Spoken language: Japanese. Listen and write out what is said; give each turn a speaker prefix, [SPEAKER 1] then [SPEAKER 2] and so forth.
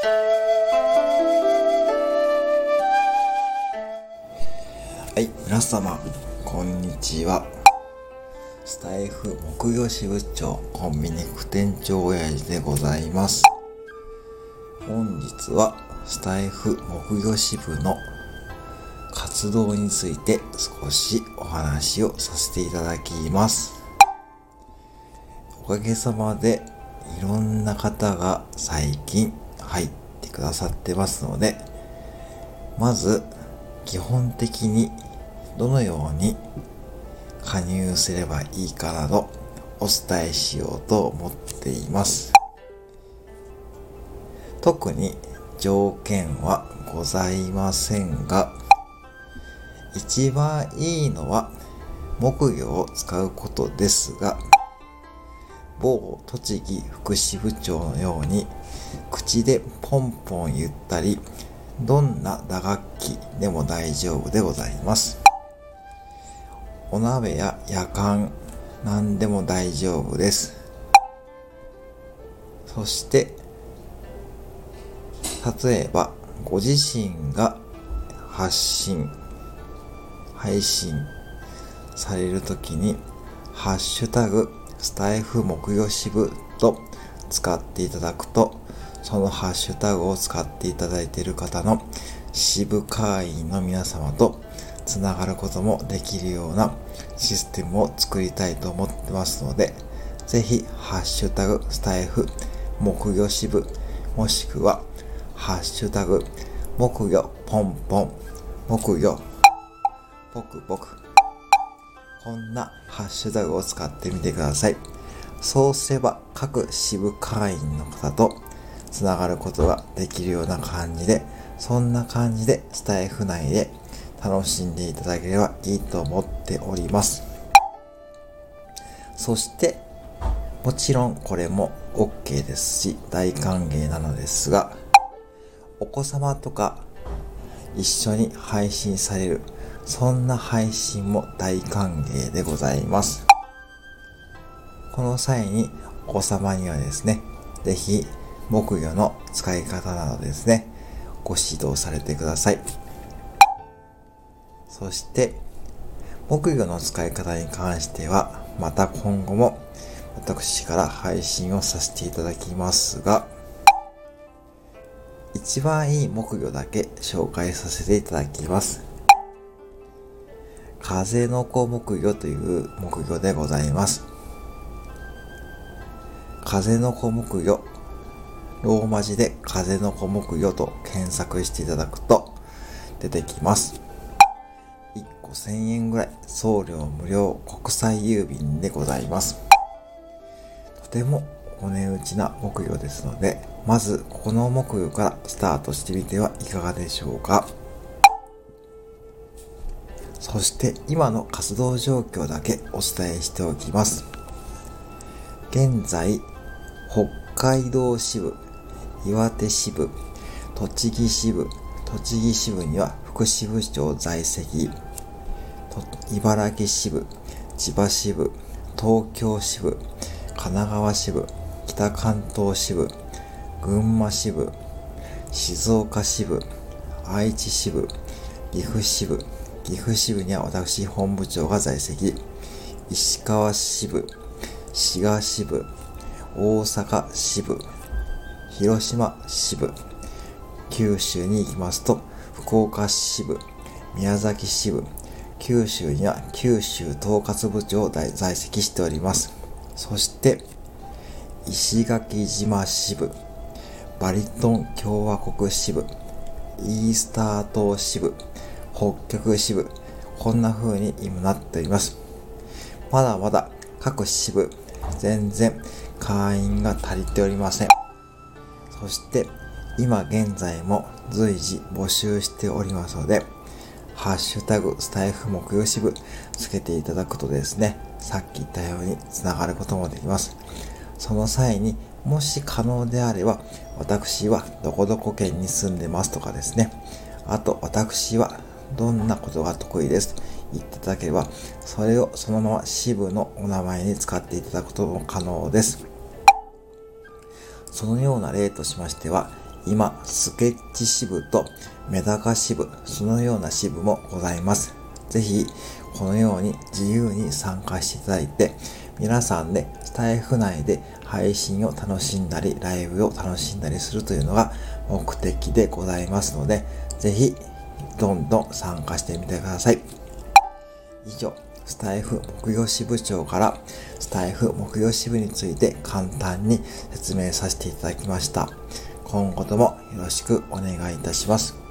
[SPEAKER 1] はい、皆様、こんにちは。スタイフ木曜支部長コンビニ副店長親父でございます。本日はスタイフ木曜支部の活動について少しお話をさせていただきます。おかげさまでいろんな方が最近入ってくださってますので、まず基本的にどのように加入すればいいかなどお伝えしようと思っています。特に条件はございませんが、一番いいのは木魚を使うことですが、某栃木福祉部長のように口でポンポン言ったり、どんな打楽器でも大丈夫でございます。お鍋や夜間、何でも大丈夫です。そして、例えば、ご自身が発信、配信されるときに、ハッシュタグ、スタイフ木曜支部と使っていただくと、そのハッシュタグを使っていただいている方の支部会員の皆様とつながることもできるようなシステムを作りたいと思ってますので、ぜひ、ハッシュタグ、スタイフ、木魚支部、もしくは、ハッシュタグ、木魚、ポンポン、木魚、ポクポク。こんなハッシュタグを使ってみてください。そうすれば、各支部会員の方とつながることができるような感じで、そんな感じでスタイフ内で楽しんでいただければいいと思っております。そして、もちろんこれも OK ですし、大歓迎なのですが、お子様とか一緒に配信される、そんな配信も大歓迎でございます。この際にお子様にはですね、ぜひ木魚の使い方などですね、ご指導されてください。そして、木魚の使い方に関しては、また今後も私から配信をさせていただきますが、一番いい木魚だけ紹介させていただきます。風の子木魚という木魚でございます。風の子木魚、ローマ字で風の子木魚と検索していただくと出てきます。5000円ぐらい送料無料国際郵便でございます。とてもお値打ちな木魚ですので、まずこの木魚からスタートしてみてはいかがでしょうか。そして今の活動状況だけお伝えしておきます。現在、北海道支部、岩手支部、栃木支部、栃木支部には副支部長在籍、茨城支部、千葉支部、東京支部、神奈川支部、北関東支部、群馬支部、静岡支部、愛知支部、岐阜支部、岐阜支部には私本部長が在籍、石川支部、滋賀支部、大阪支部、広島支部、九州に行きますと、福岡支部、宮崎支部、九州には九州統括部長を在籍しております。そして、石垣島支部、バリトン共和国支部、イースター島支部、北極支部、こんな風に今なっております。まだまだ各支部、全然会員が足りておりません。そして、今現在も随時募集しておりますので、ハッシュタグ、スタイフ木曜支部つけていただくとですね、さっき言ったように繋がることもできます。その際に、もし可能であれば、私はどこどこ県に住んでますとかですね、あと私はどんなことが得意です？と言っていただければ、それをそのまま支部のお名前に使っていただくことも可能です。そのような例としましては、今、スケッチ支部とメダカ支部、そのような支部もございます。ぜひ、このように自由に参加していただいて、皆さんでスタイフ内で配信を楽しんだり、ライブを楽しんだりするというのが目的でございますので、ぜひ、どんどん参加してみてください。以上、スタイフ木曜支部長からスタイフ木曜支部について簡単に説明させていただきました。今後ともよろしくお願いいたします。